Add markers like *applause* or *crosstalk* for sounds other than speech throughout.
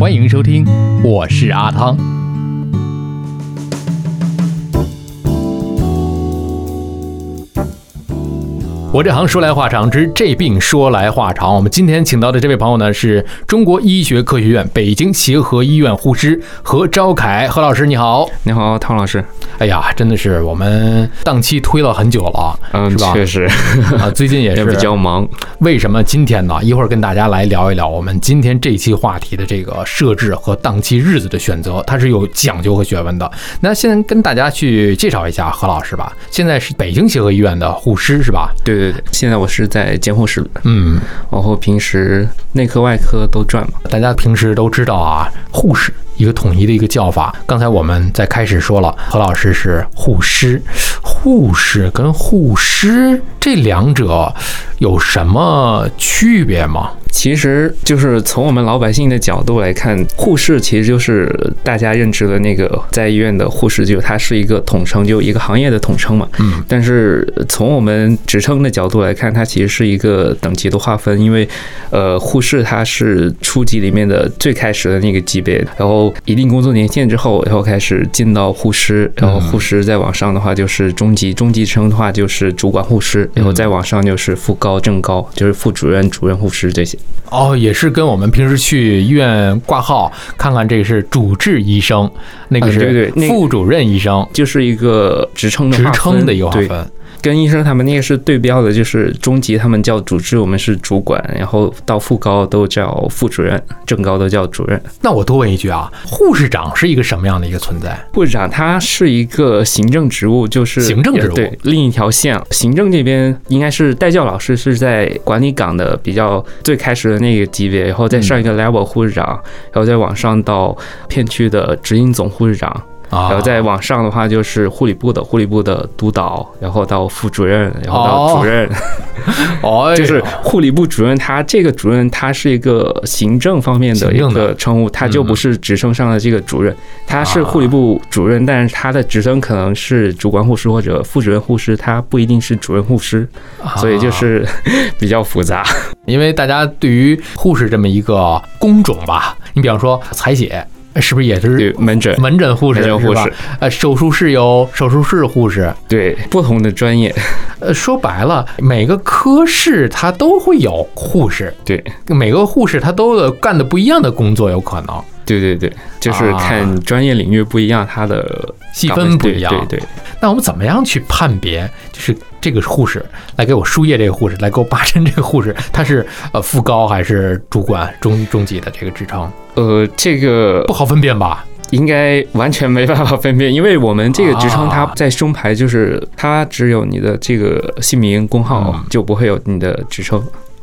欢迎收听，我是阿汤。我这行说来话长之这病说来话长。我们今天请到的这位朋友呢，是中国医学科学院北京协和医院护师何昭凯何老师，你好，你好，汤老师。哎呀，真的是我们档期推了很久了，嗯，是吧？确实啊，最近也是 *laughs* 比较忙。为什么今天呢？一会儿跟大家来聊一聊我们今天这期话题的这个设置和档期日子的选择，它是有讲究和学问的。那先跟大家去介绍一下何老师吧。现在是北京协和医院的护师是吧？对对对，现在我是在监护室，嗯，然后平时内科外科都转嘛。大家平时都知道啊，护士一个统一的一个叫法。刚才我们在开始说了，何老师是护师，护士跟护师这两者有什么区别吗？其实就是从我们老百姓的角度来看，护士其实就是大家认知的那个在医院的护士，就它是一个统称，就一个行业的统称嘛。嗯。但是从我们职称的角度来看，它其实是一个等级的划分，因为呃，护士它是初级里面的最开始的那个级别，然后一定工作年限之后，然后开始进到护师，然后护师再往上的话就是中级，中级称的话就是主管护师，然后再往上就是副高、正高，就是副主任、主任护师这些。哦，也是跟我们平时去医院挂号看看，这个是主治医生，那个是副主任医生，就是一个职称的职称的一个划分。跟医生他们那个是对标的，就是中级他们叫主治，我们是主管，然后到副高都叫副主任，正高都叫主任。那我多问一句啊，护士长是一个什么样的一个存在？护士长他是一个行政职务，就是行政职务对另一条线。行政这边应该是代教老师是在管理岗的比较最开始的那个级别，然后再上一个 level 护士长，然后再往上到片区的执行总护士长。啊，然后再往上的话就是护理部的护理部的督导，然后到副主任，然后到主任，*laughs* 哦，就是护理部主任。他这个主任他是一个行政方面的一个称呼，他就不是职称上的这个主任，他是护理部主任，但是他的职称可能是主管护士或者副主任护士，他不一定是主任护士，所以就啊是 *laughs* 比较复杂。因为大家对于护士这么一个工种吧，你比方说采血，是不是也对是门诊，门诊护士门诊护士？呃，手术室有手术室护士，对不同的专业，呃，说白了，每个科室它都会有护士，对。每个护士他都有干的不一样的工作，有可能对对对，就是啊看专业领域不一样，它的细分不一样。对对对。那我们怎么样去判别？就是这个护士来给我输液，这个护士来给我拔针，这个护士他是呃副高还是主管中中级的这个职称，呃，这个不好分辨吧？应该完全没办法分辨，因为我们这个职称它啊在胸牌，就是它只有你的这个姓名、工号嗯，就不会有你的职称。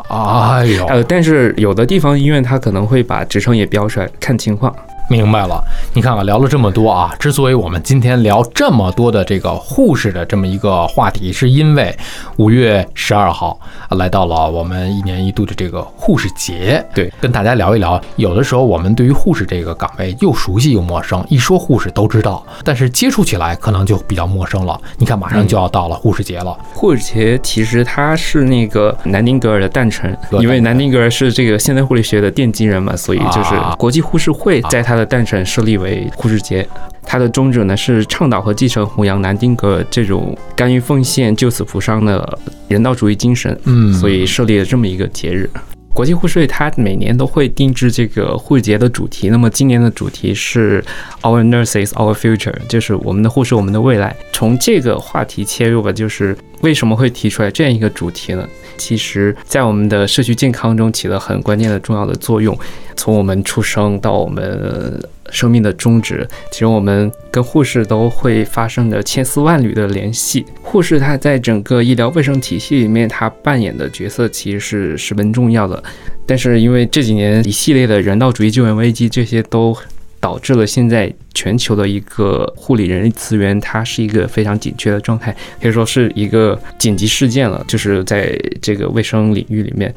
哎呦，呃，但是有的地方医院他可能会把职称也标出来，看情况。明白了，你看看聊了这么多啊，之所以我们今天聊这么多的这个护士的这么一个话题，是因为五月十二号啊来到了我们一年一度的这个护士节，对，跟大家聊一聊。有的时候我们对于护士这个岗位又熟悉又陌生，一说护士都知道，但是接触起来可能就比较陌生了。你看，马上就要到了护士节了，护士节其实它是那个南丁格尔的诞辰，因为南丁格尔是这个现代护理学的奠基人嘛，所以就是啊国际护士会在它的诞辰设立为护士节。它的宗旨呢是倡导和继承弘扬南丁格尔这种甘于奉献、救死扶伤的人道主义精神，嗯，所以设立了这么一个节日。国际护士它每年都会定制这个护士节的主题，那么今年的主题是 Our Nurses, Our Future，就是我们的护士，我们的未来。从这个话题切入吧，就是为什么会提出来这样一个主题呢？其实，在我们的社区健康中起了很关键的重要的作用。从我们出生到我们生命的终止，其实我们跟护士都会发生着千丝万缕的联系。护士他在整个医疗卫生体系里面，他扮演的角色其实是十分重要的。但是因为这几年一系列的人道主义救援危机，这些都导致了现在全球的一个护理人力资源，它是一个非常紧缺的状态，可以说是一个紧急事件了。就是在这个卫生领域里面。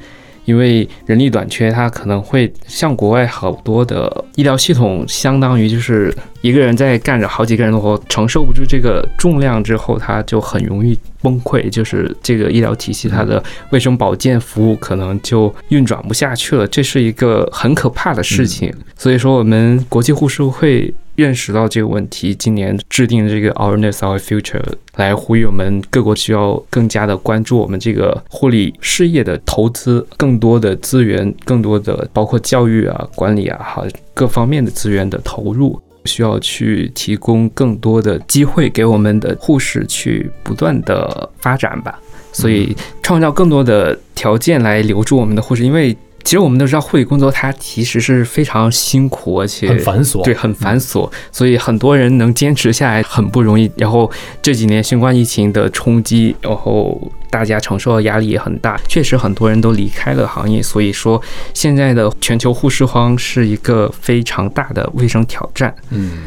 因为人力短缺，它可能会像国外好多的医疗系统，相当于就是一个人在干着好几个人的活，承受不住这个重量之后，他就很容易崩溃。就是这个医疗体系，它的卫生保健服务可能就运转不下去了，这是一个很可怕的事情。所以说，我们国际护士会。认识到这个问题，今年制定这个 Our Nurse Our Future，来呼吁我们各国需要更加的关注我们这个护理事业的投资，更多的资源，更多的包括教育啊、管理啊，哈各方面的资源的投入，需要去提供更多的机会给我们的护士去不断的发展吧。所以，创造更多的条件来留住我们的护士，因为。其实我们都知道，护理工作它其实是非常辛苦，而且很繁琐，对，很繁琐。所以很多人能坚持下来很不容易。然后这几年新冠疫情的冲击，然后大家承受的压力也很大，确实很多人都离开了行业。所以说，现在的全球护士荒是一个非常大的卫生挑战。嗯，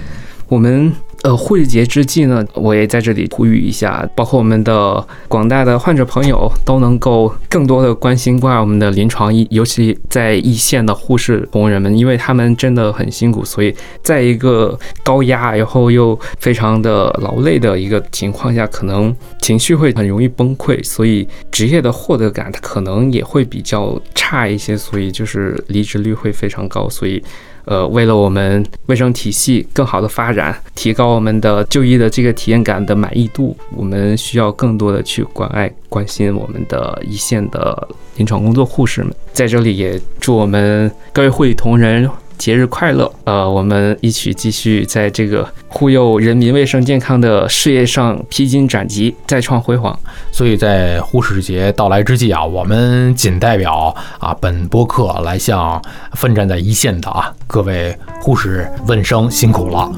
我们。呃，护士节之际呢，我也在这里呼吁一下，包括我们的广大的患者朋友都能够更多的关心关爱我们的临床医，尤其在一线的护士同仁们，因为他们真的很辛苦，所以在一个高压然后又非常的劳累的一个情况下，可能情绪会很容易崩溃，所以职业的获得感它可能也会比较差一些，所以就是离职率会非常高，所以。呃，为了我们卫生体系更好的发展，提高我们的就医的这个体验感的满意度，我们需要更多的去关爱、关心我们的一线的临床工作护士们。在这里也祝我们各位护理同仁。节日快乐！呃，我们一起继续在这个护佑人民卫生健康的事业上披荆斩棘，再创辉煌。所以在护士节到来之际啊，我们仅代表啊本播客来向奋战在一线的啊各位护士问声辛苦了。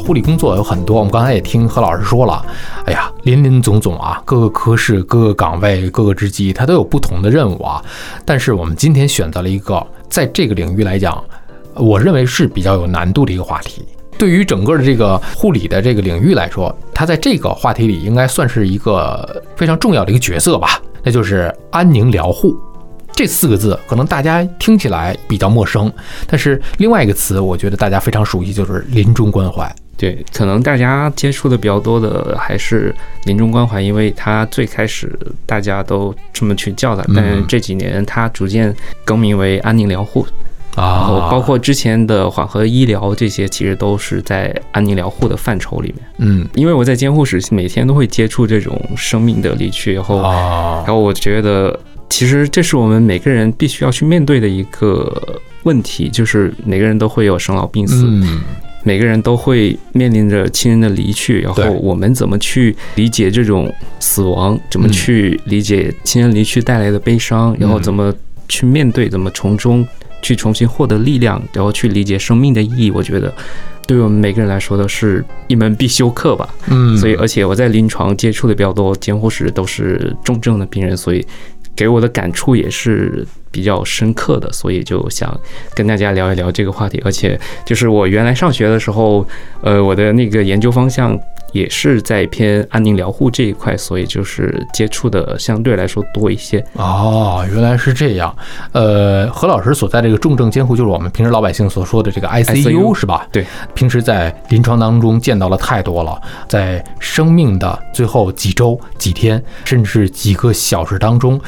护理工作有很多，我们刚才也听何老师说了，哎呀，林林总总啊，各个科室、各个岗位、各个职级，它都有不同的任务啊。但是我们今天选择了一个。在这个领域来讲，我认为是比较有难度的一个话题。对于整个的这个护理的这个领域来说，它在这个话题里应该算是一个非常重要的一个角色吧。那就是安宁疗护这四个字，可能大家听起来比较陌生，但是另外一个词，我觉得大家非常熟悉，就是临终关怀。对，可能大家接触的比较多的还是临终关怀，因为它最开始大家都这么去叫它，但是这几年它逐渐更名为安宁疗护啊，包括之前的缓和医疗这些，其实都是在安宁疗护的范畴里面。嗯，因为我在监护室每天都会接触这种生命的离去，然后，然后我觉得其实这是我们每个人必须要去面对的一个问题，就是每个人都会有生老病死。嗯。每个人都会面临着亲人的离去，然后我们怎么去理解这种死亡？怎么去理解亲人离去带来的悲伤？然后怎么去面对？怎么从中去重新获得力量？然后去理解生命的意义？我觉得，对我们每个人来说都是一门必修课吧。嗯，所以而且我在临床接触的比较多，监护室都是重症的病人，所以给我的感触也是。比较深刻的，所以就想跟大家聊一聊这个话题。而且，就是我原来上学的时候，呃，我的那个研究方向也是在偏安宁疗护这一块，所以就是接触的相对来说多一些。哦，原来是这样。呃，何老师所在这个重症监护，就是我们平时老百姓所说的这个 ICU 是吧？对。平时在临床当中见到了太多了，在生命的最后几周、几天，甚至几个小时当中，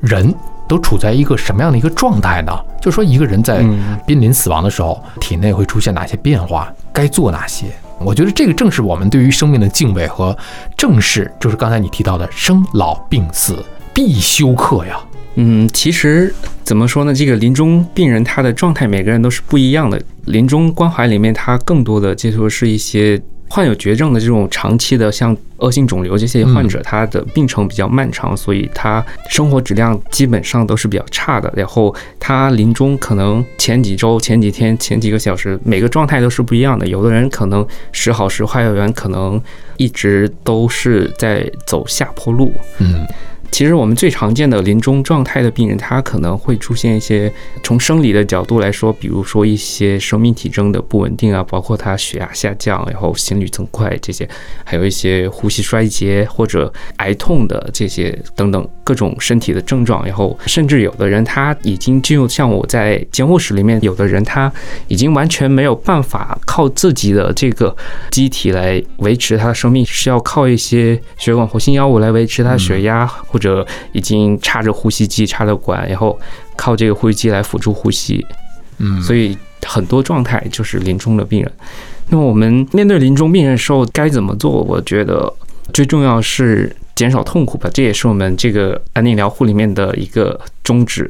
人。都处在一个什么样的一个状态呢？就说一个人在濒临死亡的时候，体内会出现哪些变化，该做哪些？我觉得这个正是我们对于生命的敬畏和正视，就是刚才你提到的生老病死必修课呀。嗯，其实怎么说呢？这个临终病人他的状态每个人都是不一样的。临终关怀里面，他更多的接触的是一些患有绝症的这种长期的，像恶性肿瘤这些患者，他的病程比较漫长，所以他生活质量基本上都是比较差的。然后他临终可能前几周、前几天、前几个小时，每个状态都是不一样的。有的人可能时好时坏，有人可能一直都是在走下坡路。嗯。其实我们最常见的临终状态的病人，他可能会出现一些从生理的角度来说，比如说一些生命体征的不稳定啊，包括他血压下降，然后心率增快这些，还有一些呼吸衰竭或者癌痛的这些等等各种身体的症状，然后甚至有的人他已经进入像我在监护室里面，有的人他已经完全没有办法靠自己的这个机体来维持他的生命，是要靠一些血管活性药物来维持他的血压。或者已经插着呼吸机、插着管，然后靠这个呼吸机来辅助呼吸，嗯，所以很多状态就是临终的病人。那么我们面对临终病人的时候该怎么做？我觉得最重要是减少痛苦吧，这也是我们这个安宁疗护里面的一个宗旨，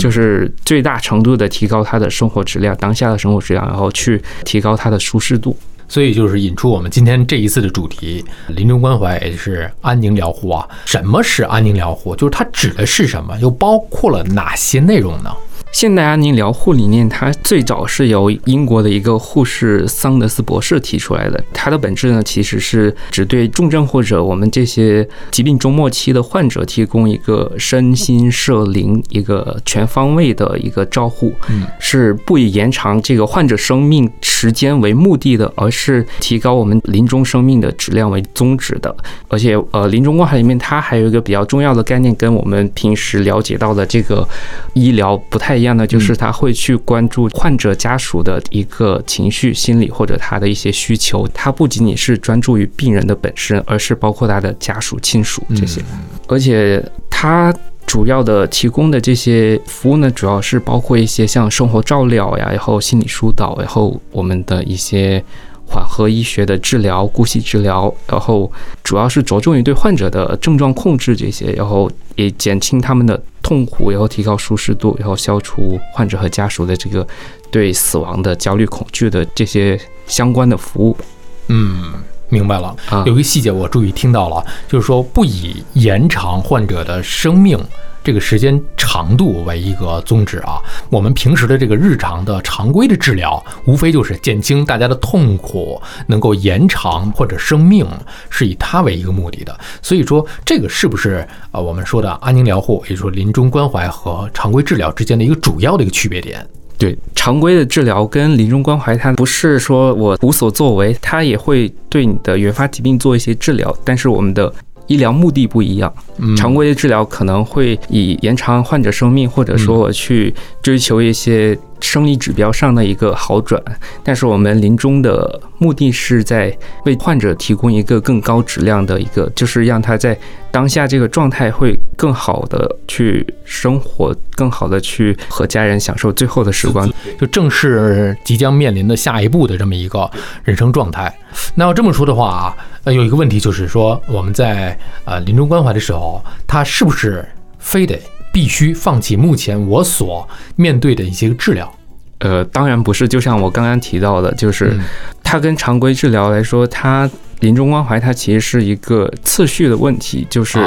就是最大程度的提高他的生活质量，当下的生活质量，然后去提高他的舒适度。所以就是引出我们今天这一次的主题——临终关怀，也就是安宁疗护啊。什么是安宁疗护？就是它指的是什么？又包括了哪些内容呢？现代安宁疗护理念，它最早是由英国的一个护士桑德斯博士提出来的。它的本质呢，其实是只对重症或者我们这些疾病中末期的患者提供一个身心社灵一个全方位的一个照护，是不以延长这个患者生命时间为目的的，而是提高我们临终生命的质量为宗旨的。而且，呃，临终关怀里面它还有一个比较重要的概念，跟我们平时了解到的这个医疗不太。一样的就是他会去关注患者家属的一个情绪、心理或者他的一些需求。他不仅仅是专注于病人的本身，而是包括他的家属、亲属这些。而且他主要的提供的这些服务呢，主要是包括一些像生活照料呀，然后心理疏导，然后我们的一些。缓和医学的治疗、姑息治疗，然后主要是着重于对患者的症状控制这些，然后也减轻他们的痛苦，然后提高舒适度，然后消除患者和家属的这个对死亡的焦虑恐惧的这些相关的服务。嗯，明白了。有一个细节我注意听到了，就是说不以延长患者的生命。这个时间长度为一个宗旨啊，我们平时的这个日常的常规的治疗，无非就是减轻大家的痛苦，能够延长或者生命，是以它为一个目的的。所以说，这个是不是啊？我们说的安宁疗护，也就是说临终关怀和常规治疗之间的一个主要的一个区别点？对，常规的治疗跟临终关怀，它不是说我无所作为，它也会对你的原发疾病做一些治疗，但是我们的。医疗目的不一样，常规的治疗可能会以延长患者生命，或者说我去追求一些。生理指标上的一个好转，但是我们临终的目的是在为患者提供一个更高质量的一个，就是让他在当下这个状态会更好的去生活，更好的去和家人享受最后的时光，就正是即将面临的下一步的这么一个人生状态。那要这么说的话啊，呃，有一个问题就是说，我们在呃临终关怀的时候，他是不是非得？必须放弃目前我所面对的一些治疗，呃，当然不是。就像我刚刚提到的，就是它跟常规治疗来说，它临终关怀它其实是一个次序的问题，就是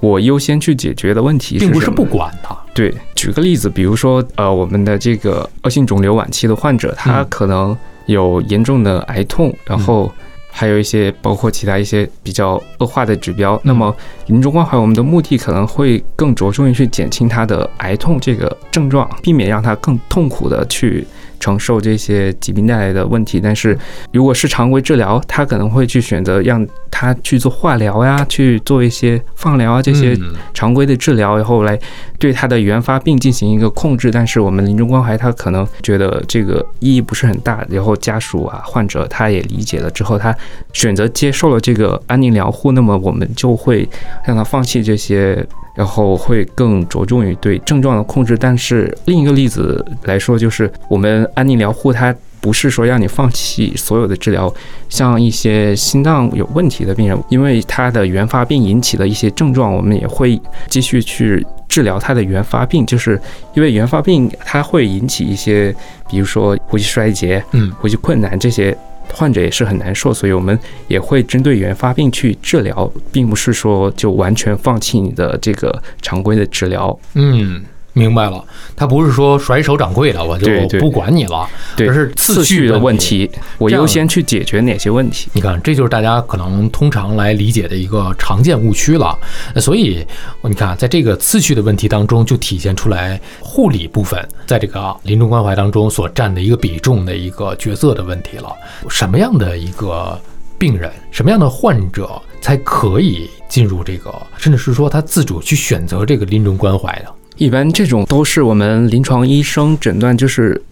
我优先去解决的问题，并不是不管它。对，举个例子，比如说，呃，我们的这个恶性肿瘤晚期的患者，他可能有严重的癌痛，然后。还有一些包括其他一些比较恶化的指标，那么临终关怀我们的目的可能会更着重于去减轻他的癌痛这个症状，避免让他更痛苦的去。承受这些疾病带来的问题，但是如果是常规治疗，他可能会去选择让他去做化疗呀，去做一些放疗啊这些常规的治疗，然后来对他的原发病进行一个控制。但是我们临终关怀，他可能觉得这个意义不是很大，然后家属啊患者他也理解了之后，他选择接受了这个安宁疗护，那么我们就会让他放弃这些。然后会更着重于对症状的控制，但是另一个例子来说，就是我们安宁疗护它不是说让你放弃所有的治疗。像一些心脏有问题的病人，因为他的原发病引起的一些症状，我们也会继续去治疗他的原发病。就是因为原发病它会引起一些，比如说呼吸衰竭、嗯，呼吸困难这些。患者也是很难受，所以我们也会针对原发病去治疗，并不是说就完全放弃你的这个常规的治疗。嗯，明白了，他不是说甩手掌柜的，我就不管你了，对而是次序的问问。题，我优先去解决哪些问题？你看，这就是大家可能通常来理解的一个常见误区了。呃所以，你看，在这个次序的问题当中，就体现出来护理部分在这个临终关怀当中所占的一个比重的一个角色的问题了。什么样的一个病人，什么样的患者才可以进入这个，甚至是说他自主去选择这个临终关怀的？一般这种都是我们临床医生诊断，就是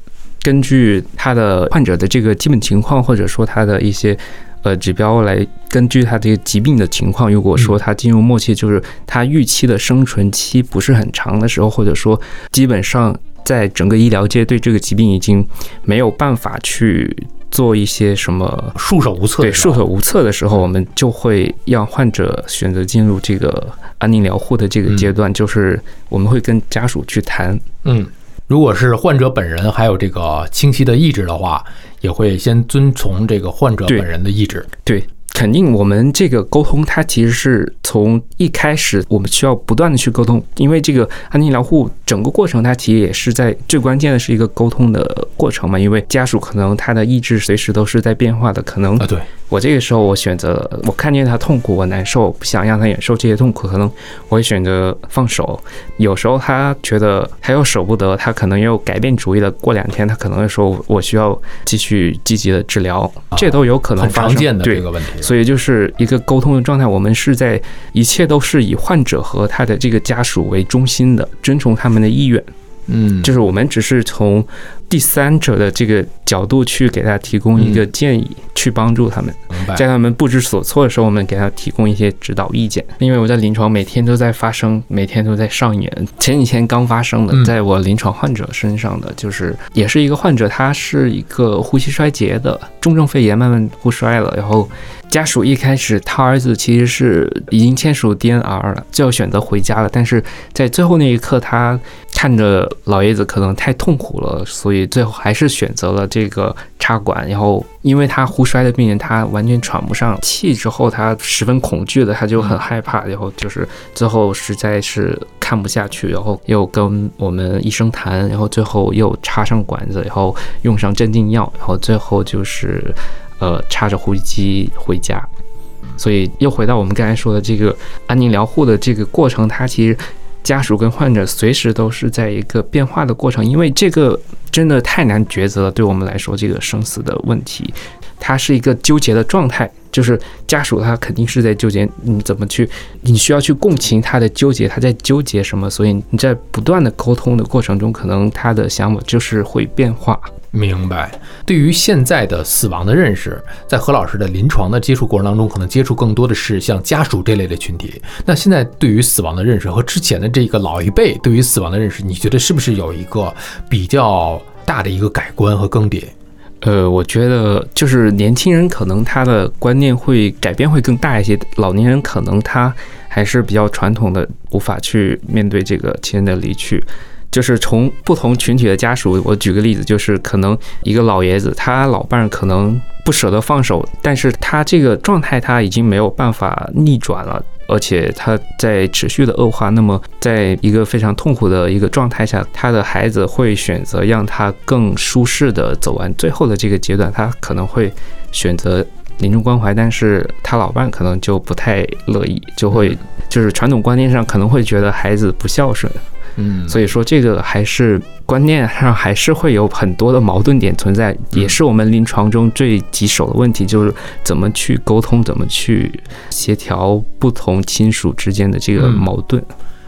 根据他的患者的这个基本情况，或者说他的一些呃指标来根据他这个疾病的情况。如果说他进入末期，就是他预期的生存期不是很长的时候，或者说基本上在整个医疗界对这个疾病已经没有办法去做一些什么。束手无策对，束手无策的时候，我们就会让患者选择进入这个安宁疗护的这个阶段，就是我们会跟家属去谈，嗯，如果是患者本人还有这个清晰的意志的话，也会先遵从这个患者本人的意志。对，肯定我们这个沟通，它其实是从一开始我们需要不断的去沟通，因为这个安宁疗护整个过程，它其实也是在最关键的是一个沟通的过程嘛，因为家属可能他的意志随时都是在变化的，可能啊，对，我这个时候我选择，我看见他痛苦，我难受，不想让他忍受这些痛苦，可能我会选择放手。有时候他觉得他又舍不得，他可能又改变主意了。过两天他可能会说，我需要继续积极的治疗，这都有可能很发生。常见的对这个问题。所以就是一个沟通的状态，我们是在一切都是以患者和他的这个家属为中心的，遵从他们的意愿。嗯，就是我们只是从第三者的这个角度去给他提供一个建议，去帮助他们。在他们不知所措的时候，我们给他提供一些指导意见。因为我在临床每天都在发生，每天都在上演。前几天刚发生的嗯，在我临床患者身上的，就是也是一个患者，他是一个呼吸衰竭的重症肺炎，慢慢呼衰了，然后。家属一开始，他儿子其实是已经签署 DNR 了，就要选择回家了。但是在最后那一刻，他看着老爷子可能太痛苦了，所以最后还是选择了这个插管。然后，因为他呼衰的病人，他完全喘不上气，之后他十分恐惧的，他就很害怕。然后就是最后实在是看不下去，然后又跟我们医生谈，然后最后又插上管子，然后用上镇静药，然后最后就是。呃，插着呼吸机回家，所以又回到我们刚才说的这个安宁疗护的这个过程，它其实家属跟患者随时都是在一个变化的过程，因为这个真的太难抉择了，对我们来说，这个生死的问题，它是一个纠结的状态，就是家属他肯定是在纠结你怎么去，你需要去共情他的纠结，他在纠结什么，所以你在不断的沟通的过程中，可能他的想法就是会变化。明白。对于现在的死亡的认识，在何老师的临床的接触过程当中，可能接触更多的是像家属这类的群体。那现在对于死亡的认识和之前的这个老一辈对于死亡的认识，你觉得是不是有一个比较大的一个改观和更迭？呃，我觉得就是年轻人可能他的观念会改变会更大一些，老年人可能他还是比较传统的，无法去面对这个亲人的离去。就是从不同群体的家属，我举个例子，就是可能一个老爷子，他老伴可能不舍得放手，但是他这个状态他已经没有办法逆转了，而且他在持续的恶化。那么，在一个非常痛苦的一个状态下，他的孩子会选择让他更舒适的走完最后的这个阶段，他可能会选择临终关怀，但是他老伴可能就不太乐意，就会就是传统观念上可能会觉得孩子不孝顺。嗯，所以说这个还是观念上还是会有很多的矛盾点存在，也是我们临床中最棘手的问题，就是怎么去沟通，怎么去协调不同亲属之间的这个矛盾。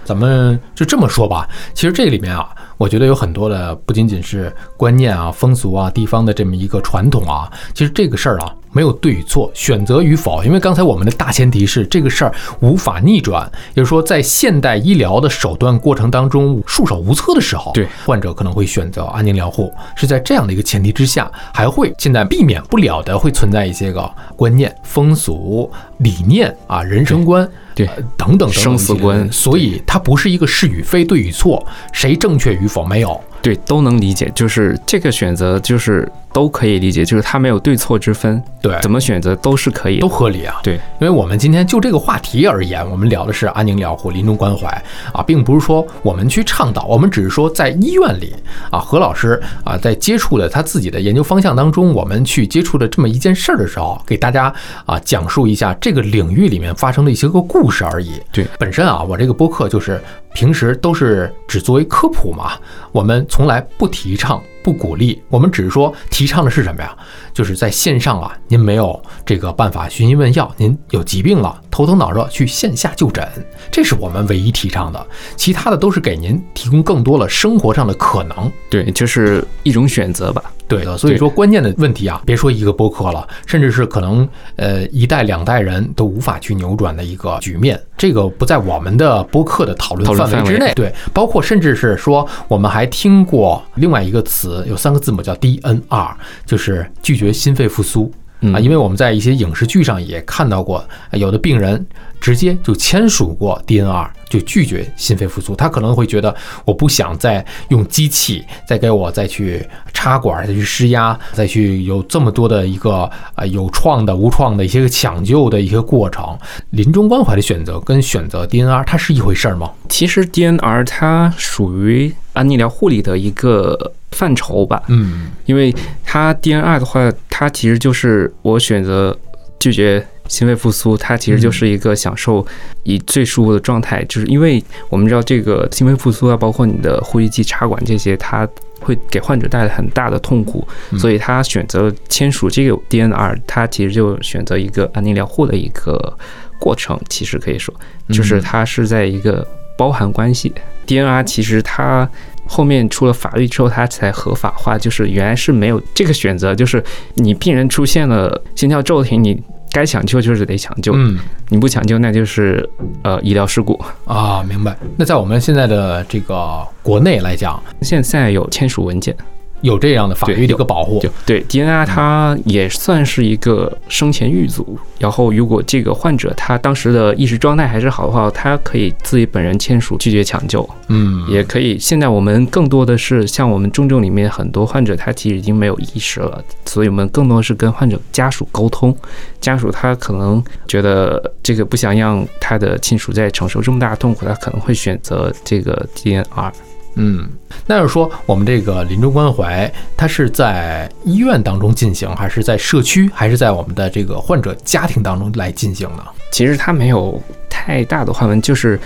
咱们就这么说吧，其实这里面啊，我觉得有很多的不仅仅是观念啊、风俗啊、地方的这么一个传统啊，其实这个事儿啊，没有对与错，选择与否。因为刚才我们的大前提是这个事儿无法逆转，也就是说，在现代医疗的手段过程当中束手无策的时候，对患者可能会选择安宁疗护。是在这样的一个前提之下，还会现在避免不了的会存在一些个观念、风俗、理念啊、人生观。对呃等等等等生死观所以它不是一个是与非、对与错，谁正确与与否没有。对，都能理解，就是这个选择就是都可以理解，就是它没有对错之分，对，怎么选择都是可以都。合理啊。对，因为我们今天就这个话题而言，我们聊的是安宁疗护、临终关怀啊，并不是说我们去倡导，我们只是说在医院里啊，何老师啊在接触的他自己的研究方向当中，我们去接触的这么一件事儿的时候，给大家啊讲述一下这个领域里面发生的一些个故事而已。对，本身啊，我这个播客就是平时都是只作为科普嘛，我们从来不提倡、不鼓励，我们只是说提倡的是什么呀？就是在线上啊，您没有这个办法寻医问药，您有疾病了，头疼脑热去线下就诊，这是我们唯一提倡的。其他的都是给您提供更多了生活上的可能。对，就是一种选择吧。对的，所以说关键的问题啊，别说一个播客了，甚至是可能呃一代两代人都无法去扭转的一个局面，这个不在我们的播客的讨论范围之内。对，包括甚至是说，我们还听过另外一个词，有三个字母叫 DNR，就是拒绝心肺复苏。嗯啊，因为我们在一些影视剧上也看到过，呃有的病人直接就签署过 DNR，就拒绝心肺复苏。他可能会觉得，我不想再用机器再给我再去插管、再去施压、再去有这么多的一个啊有创的、无创的一些个抢救的一些过程。临终关怀的选择跟选择 DNR，它是一回事儿吗？其实 DNR 它属于安宁疗护理的一个范畴吧，嗯，因为它 DNR 的话，它其实就是我选择拒绝心肺复苏，它其实就是一个享受以最舒服的状态，就是因为我们知道这个心肺复苏啊，包括你的呼吸机插管这些，它会给患者带来很大的痛苦，嗯。所以他选择签署这个 DNR，他其实就选择一个安宁疗护的一个过程，其实可以说，就是它是在一个包含关系。DNR 其实它后面出了法律之后，它才合法化，就是原来是没有这个选择，就是你病人出现了心跳骤停，你该抢救就是得抢救，嗯你不抢救那就是呃医疗事故。啊，明白。那在我们现在的这个国内来讲，现在有签署文件，有这样的法律的一个保护就，对 DNR 它也算是一个生前预阻。然后如果这个患者他当时的意识状态还是好的话，他可以自己本人签署拒绝抢救，嗯，也可以。现在我们更多的是像我们重症里面很多患者，他其实已经没有意识了，所以我们更多的是跟患者家属沟通。家属他可能觉得这个不想让他的亲属再承受这么大的痛苦，他可能会选择这个 DNR。嗯，那就是说，我们这个临终关怀，它是在医院当中进行，还是在社区，还是在我们的这个患者家庭当中来进行呢？其实它没有太大的划分，就是，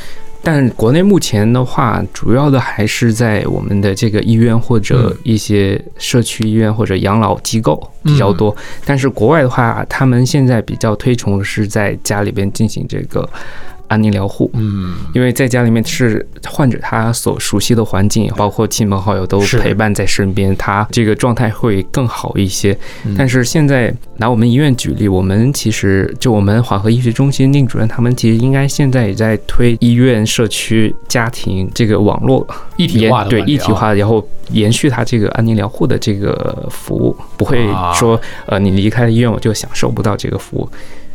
但国内目前的话，主要的还是在我们的这个医院或者嗯一些社区医院或者养老机构比较多。但是国外的话，他们现在比较推崇的是在家里边进行这个安宁疗护。嗯，因为在家里面是患者他所熟悉的环境，包括亲朋好友都陪伴在身边，他这个状态会更好一些。嗯但是现在拿我们医院举例，我们其实就我们缓和医学中心宁主任他们其实应该现在也在推医院、社区、家庭这个网络一体化的管理啊一体化，然后延续他这个安宁疗护的这个服务，不会啊说呃你离开了医院我就享受不到这个服务。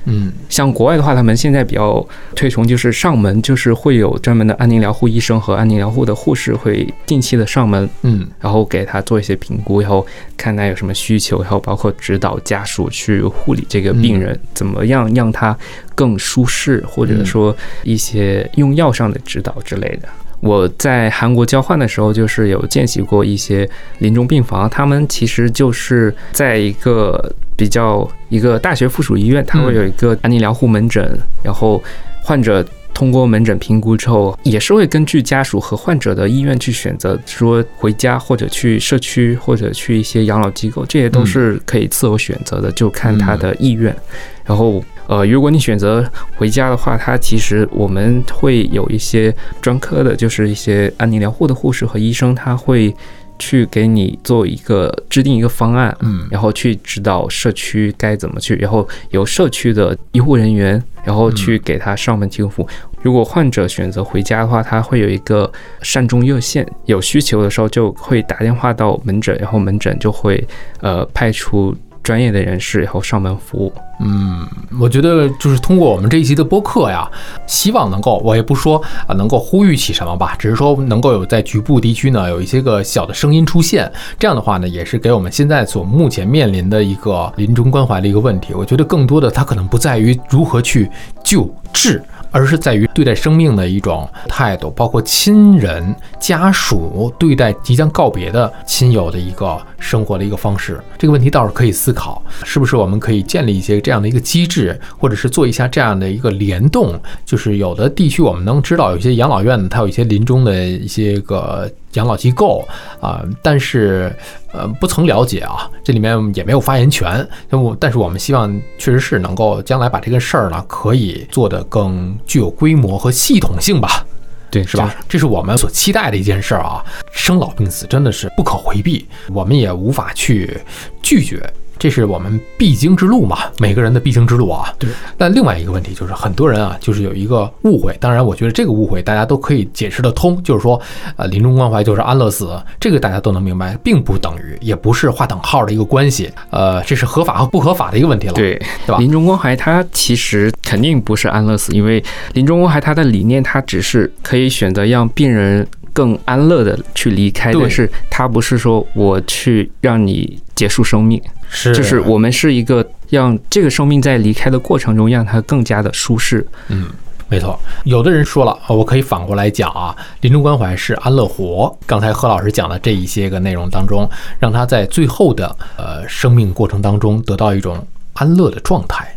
嗯。像国外的话，他们现在比较推崇就是上门，就是会有专门的安宁疗护医生和安宁疗护的护士会定期的上门，嗯。然后给他做一些评估，然后看他有什么需求，然后包括指导家属去护理这个病人，怎么样让他更舒适，或者说一些用药上的指导之类的。我在韩国交换的时候，就是有见习过一些临终病房，他们其实就是在一个比较一个大学附属医院，他会有一个安宁疗护门诊，然后患者通过门诊评估之后，也是会根据家属和患者的意愿去选择，说回家或者去社区或者去一些养老机构，这些都是可以自由选择的，就看他的意愿。然后，呃，如果你选择回家的话，他其实我们会有一些专科的，就是一些安宁疗护的护士和医生，他会去给你做一个制定一个方案，嗯然后去指导社区该怎么去，然后由社区的医护人员，然后去给他上门提供服务。如果患者选择回家的话，他会有一个善终热线，有需求的时候就会打电话到门诊，然后门诊就会呃派出专业的人士，然后上门服务。嗯，我觉得就是通过我们这一期的播客呀，希望能够，我也不说啊，能够呼吁起什么吧，只是说能够有在局部地区呢有一些个小的声音出现，这样的话呢，也是给我们现在所目前面临的一个临终关怀的一个问题。我觉得更多的它可能不在于如何去救治。而是在于对待生命的一种态度，包括亲人、家属对待即将告别的亲友的一个生活的一个方式。这个问题倒是可以思考，是不是我们可以建立一些这样的一个机制，或者是做一下这样的一个联动？就是有的地区我们能知道，有些养老院它有一些临终的一些个养老机构啊、但是呃不曾了解啊，这里面也没有发言权。那我但是我们希望确实是能够将来把这个事儿呢，可以做得更具有规模和系统性吧。对，是吧？这是我们所期待的一件事儿啊！生老病死真的是不可回避，我们也无法去拒绝，这是我们必经之路嘛，每个人的必经之路啊。对。但另外一个问题就是，很多人啊，就是有一个误会，当然，我觉得这个误会大家都可以解释得通，就是说，呃，临终关怀就是安乐死，这个大家都能明白，并不等于，也不是划等号的一个关系，呃，这是合法和不合法的一个问题了。对，对吧临终关怀它其实肯定不是安乐死，因为临终关怀它的理念，它只是可以选择让病人更安乐的去离开，但是它不是说我去让你结束生命，是，就是我们是一个让这个生命在离开的过程中让它更加的舒适。嗯，没错。有的人说了，呃我可以反过来讲啊，临终关怀是安乐活。刚才何老师讲的这一些个内容当中，让他在最后的呃生命过程当中得到一种安乐的状态。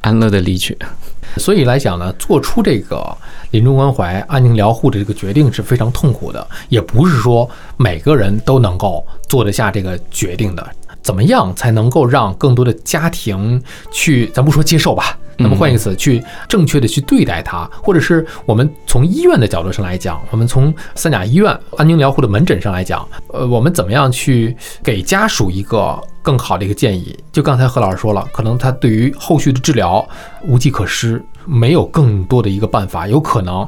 安乐的离去，所以来讲呢，做出这个临终关怀、安宁疗护的这个决定是非常痛苦的，也不是说每个人都能够做得下这个决定的。怎么样才能够让更多的家庭去，咱不说接受吧，咱们换一个词，去正确的去对待它，或者是我们从医院的角度上来讲，我们从三甲医院安宁疗护的门诊上来讲，呃，我们怎么样去给家属一个更好的一个建议？就刚才何老师说了，可能他对于后续的治疗无计可施，没有更多的一个办法，有可能，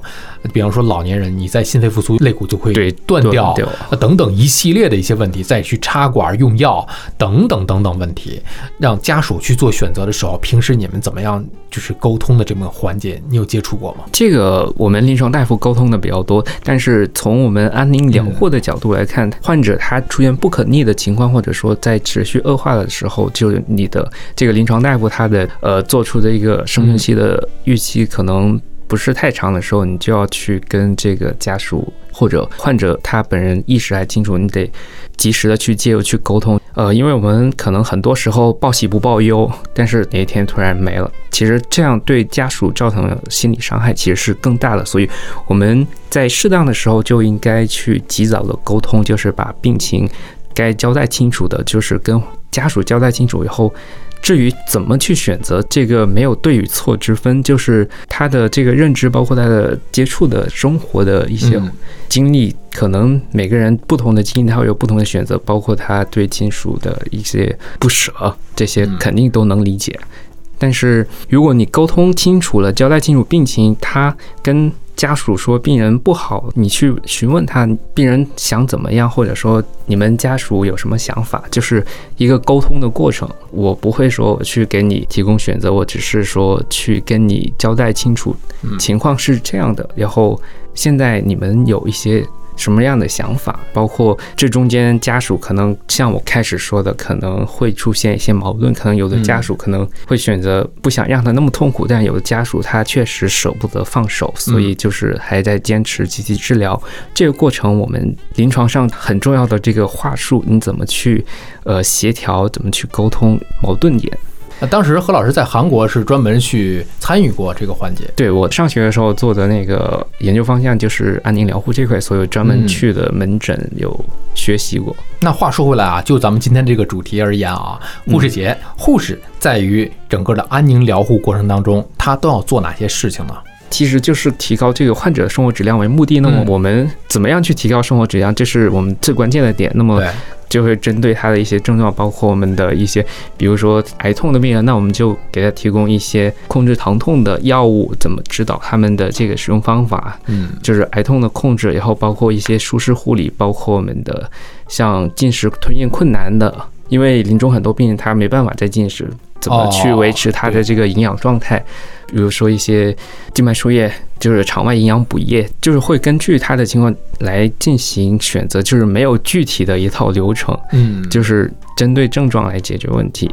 比方说老年人你在心肺复苏，肋骨就会对断掉断掉呃等等一系列的一些问题，再去插管用药等等等等问题，让家属去做选择的时候，平时你们怎么样就是沟通的这么环节，你有接触过吗？这个我们临床大夫沟通的比较多，但是从我们安宁疗护的角度来看，患者他出现不可逆的情况，或者说在持续恶化的时候，就是你的这个临床大夫他的呃做出的一个生存期的预期可能不是太长的时候，你就要去跟这个家属或者患者他本人意识还清楚，你得及时的去介入去沟通。呃，因为我们可能很多时候报喜不报忧，但是哪一天突然没了，其实这样对家属造成的心理伤害其实是更大的。所以我们在适当的时候就应该去及早的沟通，就是把病情该交代清楚的，就是跟家属交代清楚以后。至于怎么去选择，这个没有对与错之分，就是他的这个认知，包括他的接触的生活的一些嗯经历，可能每个人不同的经历，他会有不同的选择，包括他对亲属的一些不舍，这些嗯肯定都能理解。但是如果你沟通清楚了，交代清楚病情，他跟家属说病人不好，你去询问他病人想怎么样，或者说你们家属有什么想法，就是一个沟通的过程。我不会说我去给你提供选择，我只是说去跟你交代清楚情况是这样的，然后现在你们有一些。什么样的想法？包括这中间家属可能像我开始说的，可能会出现一些矛盾，可能有的家属可能会选择不想让他那么痛苦，但有的家属他确实舍不得放手，所以就是还在坚持积极治疗。这个过程，我们临床上很重要的这个话术，你怎么去呃协调，怎么去沟通矛盾点？那当时何老师在韩国是专门去参与过这个环节，对我上学的时候做的那个研究方向就是安宁疗护这块，所以专门嗯去的门诊有学习过。那话说回来啊，就咱们今天这个主题而言啊，护士节，护士在于整个的安宁疗护过程当中，他都要做哪些事情呢？其实就是提高这个患者的生活质量为目的。那么嗯我们怎么样去提高生活质量，这是我们最关键的点。那么，就会针对他的一些症状，包括我们的一些，比如说癌痛的病人，那我们就给他提供一些控制疼痛的药物，怎么指导他们的这个使用方法，嗯就是癌痛的控制，然后包括一些舒适护理，包括我们的像进食吞咽困难的，因为临终很多病人他没办法再进食，怎么去维持他的这个营养状态？比如说一些静脉输液，就是场外营养补液，就是会根据他的情况来进行选择，就是没有具体的一套流程，嗯，就是针对症状来解决问题。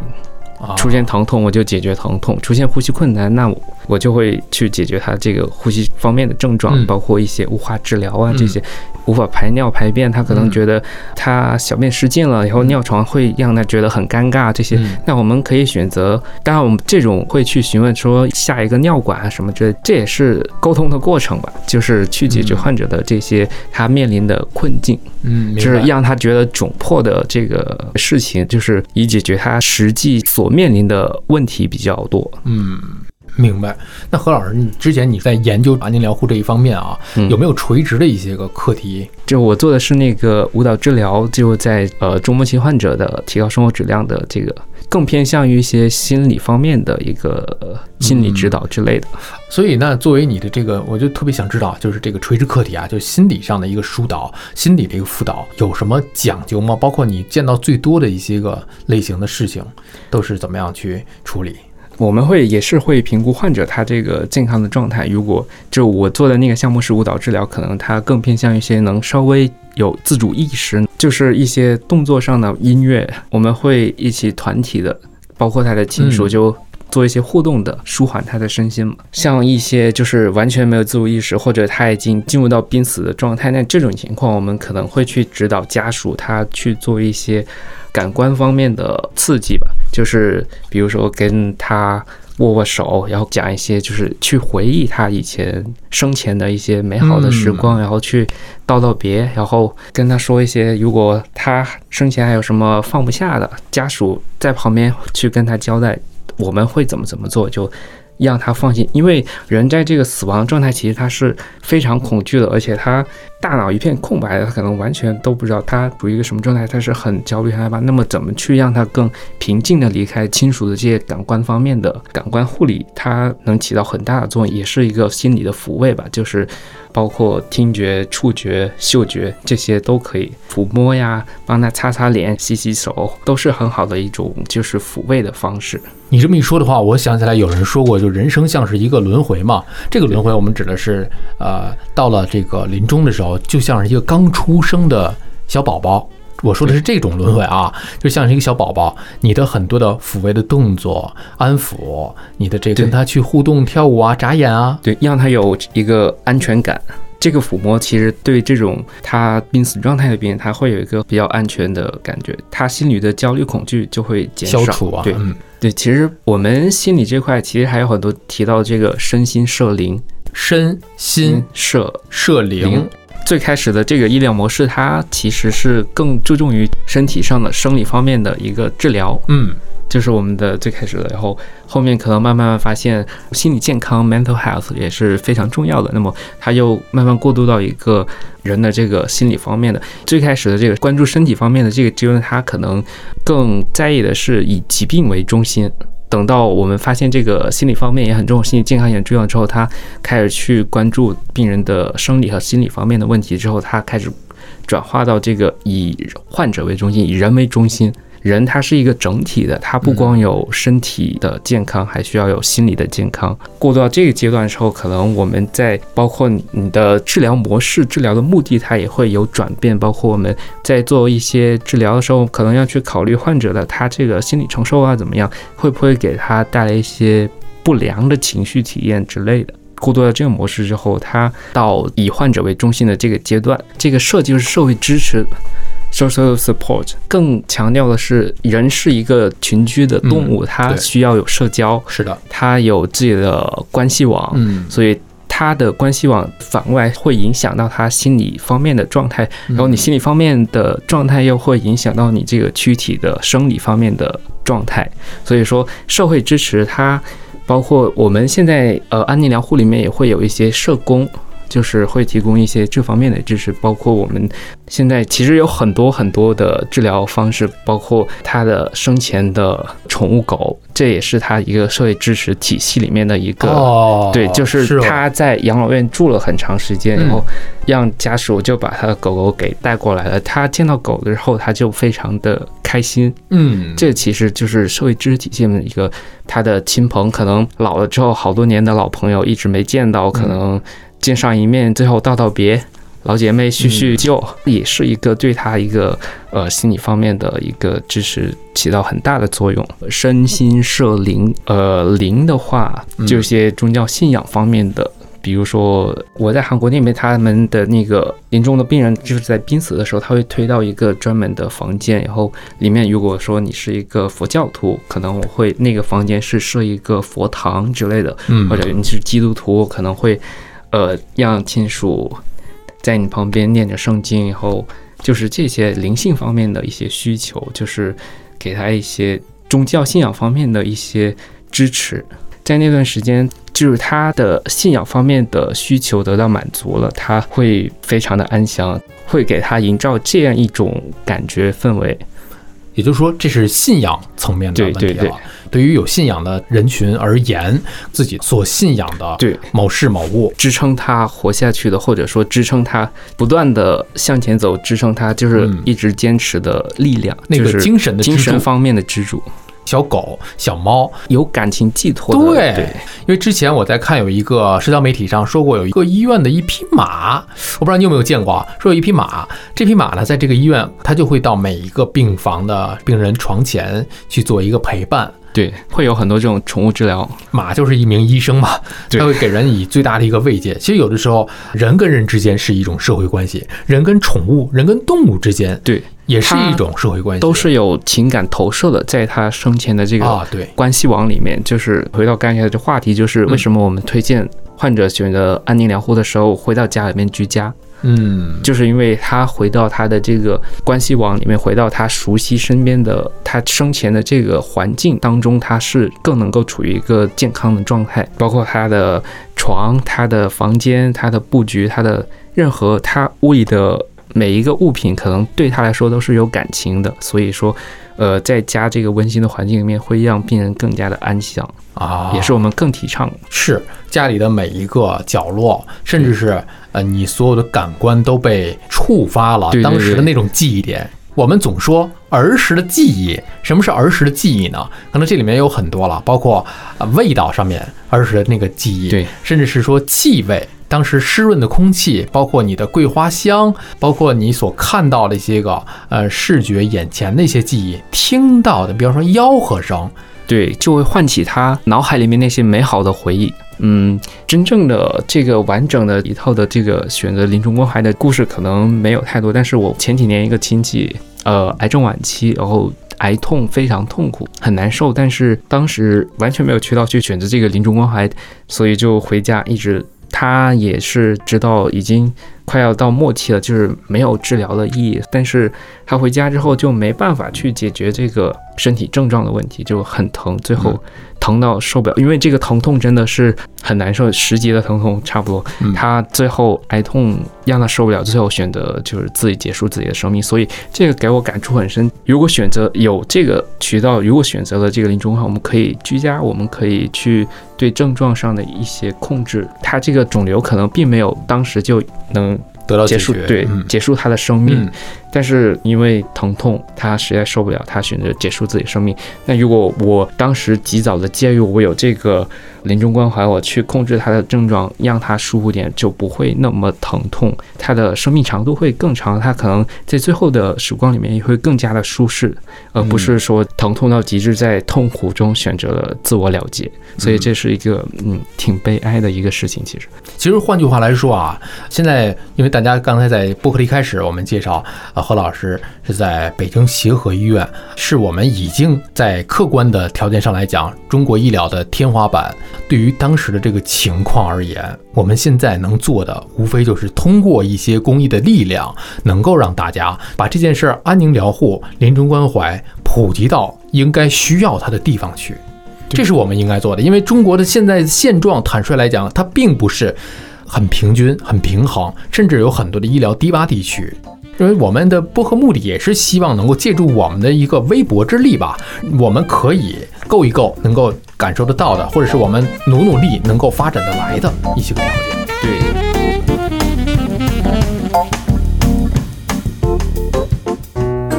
啊。出现疼痛我就解决疼痛，出现呼吸困难，那我我就会去解决他这个呼吸方面的症状，嗯。包括一些雾化治疗啊嗯这些，无法排尿排便，他可能嗯。觉得他小便失禁了，然后尿床会让他觉得很尴尬这些。嗯。那我们可以选择，当然我们这种会去询问说下一个尿管啊什么之类，这也是沟通的过程吧，就是去解决嗯患者的这些他面临的困境。嗯，就是让他觉得窘迫的这个事情，就是以解决他实际所面临的问题比较多。嗯。明白。那何老师，你之前你在研究安宁疗护这一方面啊，嗯有没有垂直的一些个课题？就我做的是那个舞蹈治疗，就在呃中末期患者的提高生活质量的这个，更偏向于一些心理方面的一个呃心理指导之类的。所以呢，作为你的这个，我就特别想知道，就是这个垂直课题啊，就是心理上的一个疏导、心理的一个辅导，有什么讲究吗？包括你见到最多的一些个类型的事情，都是怎么样去处理？我们会也是会评估患者他这个健康的状态。如果就我做的那个项目是舞蹈治疗，可能他更偏向一些能稍微有自主意识，就是一些动作上的音乐，我们会一起团体的，包括他的亲属嗯就。做一些互动的，舒缓他的身心嘛。像一些就是完全没有自主意识，或者他已经进入到濒死的状态，那这种情况，我们可能会去指导家属他去做一些感官方面的刺激吧，就是比如说跟他握握手，然后讲一些就是去回忆他以前生前的一些美好的时光，然后去道道别，然后跟他说一些，如果他生前还有什么放不下的，家属在旁边去跟他交代，我们会怎么怎么做，就。让他放心，因为人在这个死亡状态，其实他是非常恐惧的，而且他大脑一片空白的，他可能完全都不知道他处于一个什么状态，他是很焦虑、很害怕。那么，怎么去让他更平静的离开亲属的这些感官方面的感官护理，它能起到很大的作用，也是一个心理的抚慰吧，就是包括听觉、触觉、嗅觉这些都可以抚摸呀，帮他擦擦脸、洗洗手，都是很好的一种就是抚慰的方式。你这么一说的话，我想起来有人说过，就人生像是一个轮回嘛。这个轮回我们指的是，呃，到了这个临终的时候，就像是一个刚出生的小宝宝。我说的是这种轮回啊，就像是一个小宝宝，你的很多的抚慰的动作、安抚，你的这个跟他去互动、跳舞啊、眨眼啊，对，让他有一个安全感。这个抚摸其实对这种他濒死状态的病人，他会有一个比较安全的感觉，他心里的焦虑恐惧就会减少。消除啊。对嗯，对，其实我们心理这块其实还有很多提到这个身心摄灵，身心摄摄灵灵。最开始的这个医疗模式，它其实是更注重于身体上的生理方面的一个治疗，嗯就是我们的最开始的，然后后面可能慢慢发现心理健康 （mental health） 也是非常重要的。那么它又慢慢过渡到一个人的这个心理方面的。最开始的这个关注身体方面的这个阶段，他可能更在意的是以疾病为中心。等到我们发现这个心理方面也很重要，心理健康也很重要之后，他开始去关注病人的生理和心理方面的问题之后，他开始转化到这个以患者为中心，以人为中心。人他是一个整体的，他不光有身体的健康，还需要有心理的健康。过渡到这个阶段的时候，可能我们在包括你的治疗模式、治疗的目的，它也会有转变。包括我们在做一些治疗的时候，可能要去考虑患者的他这个心理承受啊怎么样，会不会给他带来一些不良的情绪体验之类的。过渡到这个模式之后，他到以患者为中心的这个阶段，这个社就是社会支持。Social support 更强调的是，人是一个群居的动物，嗯它需要有社交，是的，它有自己的关系网，嗯，所以他的关系网反过来会影响到他心理方面的状态，然后你心理方面的状态又会影响到你这个躯体的生理方面的状态。所以说，社会支持它包括我们现在呃安宁疗护里面也会有一些社工。就是会提供一些这方面的知识，包括我们现在其实有很多很多的治疗方式，包括他的生前的宠物狗，这也是他一个社会支持体系里面的一个。哦，对，就是他在养老院住了很长时间，然后让家属就把他的狗狗给带过来了。他见到狗的时候，他就非常的开心。嗯，这其实就是社会支持体系的一个，他的亲朋可能老了之后，好多年的老朋友一直没见到，可能。见上一面，最后道道别，老姐妹叙叙旧，也是一个对她一个呃心理方面的一个支持，起到很大的作用。身心社灵，呃，灵的话，就些宗教信仰方面的，比如说我在韩国那边，他们的那个临终的病人，就是在濒死的时候，他会推到一个专门的房间，然后里面如果说你是一个佛教徒，可能我会那个房间是设一个佛堂之类的，嗯，或者你是基督徒，可能会。呃，让亲属在你旁边念着圣经，以后就是这些灵性方面的一些需求，就是给他一些宗教信仰方面的一些支持。在那段时间，就是他的信仰方面的需求得到满足了，他会非常的安详，会给他营造这样一种感觉氛围。也就是说，这是信仰层面的问题了。对于有信仰的人群而言，自己所信仰的对。某事某物。支撑他活下去的，或者说支撑他不断的向前走，支撑他就是一直坚持的力量，那个精神的精神方面的支柱。小狗、小猫有感情寄托的，对，因为之前我在看有一个社交媒体上说过，有一个医院的一匹马，我不知道你有没有见过啊，说有一匹马，这匹马呢，在这个医院，它就会到每一个病房的病人床前去做一个陪伴。对，会有很多这种宠物治疗，马就是一名医生嘛，他会给人以最大的一个慰藉。其实有的时候，人跟人之间是一种社会关系，人跟宠物、人跟动物之间，对，也是一种社会关系，都是有情感投射的，在他生前的这个啊，对，关系网里面。就是回到刚才的这话题，就是为什么我们推荐患者选择安宁疗护的时候，回到家里面居家。嗯，就是因为他回到他的这个关系网里面，回到他熟悉身边的他生前的这个环境当中，他是更能够处于一个健康的状态。包括他的床、他的房间、他的布局、他的任何他屋里的每一个物品，可能对他来说都是有感情的。所以说，呃，在家这个温馨的环境里面，会让病人更加的安详啊，也是我们更提倡是家里的每一个角落，甚至是。呃，你所有的感官都被触发了，当时的那种记忆点。我们总说儿时的记忆，什么是儿时的记忆呢？可能这里面有很多了，包括啊味道上面儿时的那个记忆，对，甚至是说气味，当时湿润的空气，包括你的桂花香，包括你所看到的一些个呃视觉眼前的一些记忆，听到的，比方说吆喝声。对，就会唤起他脑海里面那些美好的回忆。嗯，真正的这个完整的一套的这个选择临终关怀的故事可能没有太多。但是我前几年一个亲戚，呃，癌症晚期，然后癌痛非常痛苦，很难受，但是当时完全没有渠道去选择这个临终关怀，所以就回家一直。他也是知道已经快要到末期了，就是没有治疗的意义。但是他回家之后就没办法去解决这个身体症状的问题，就很疼，最后疼到受不了。因为这个疼痛真的是很难受，十级的疼痛差不多。他最后癌痛让他受不了，最后选择就是自己结束自己的生命。所以这个给我感触很深。如果选择有这个渠道，如果选择了这个临终话，我们可以居家，我们可以去。对症状上的一些控制，他这个肿瘤可能并没有当时就能得到结束，对，结束他的生命。但是因为疼痛，他实在受不了，他选择结束自己生命。那如果我当时及早的介入，我有这个。临终关怀，我去控制他的症状，让他舒服点，就不会那么疼痛，他的生命长度会更长，他可能在最后的时光里面也会更加的舒适，而不是说疼痛到极致，在痛苦中选择了自我了结。所以这是一个嗯挺悲哀的一个事情。其实，其实换句话来说啊，现在因为大家刚才在播客一开始我们介绍啊，何老师是在北京协和医院，是我们已经在客观的条件上来讲，中国医疗的天花板。对于当时的这个情况而言，我们现在能做的，无非就是通过一些公益的力量，能够让大家把这件事儿安宁疗护、临终关怀普及到应该需要它的地方去。这是我们应该做的。因为中国的现在现状，坦率来讲，它并不是很平均、很平衡，甚至有很多的医疗低洼地区。因为我们的播客目的也是希望能够借助我们的一个微薄之力吧，我们可以够一够能够感受得到的，或者是我们努努力能够发展得来的一些个条件。对。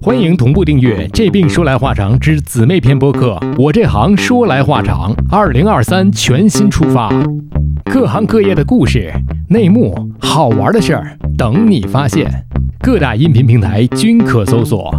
欢迎同步订阅《这病说来话长》之姊妹篇播客《我这行说来话长》，二零二三全新出发，各行各业的故事、内幕、好玩的事儿等你发现。各大音频平台均可搜索。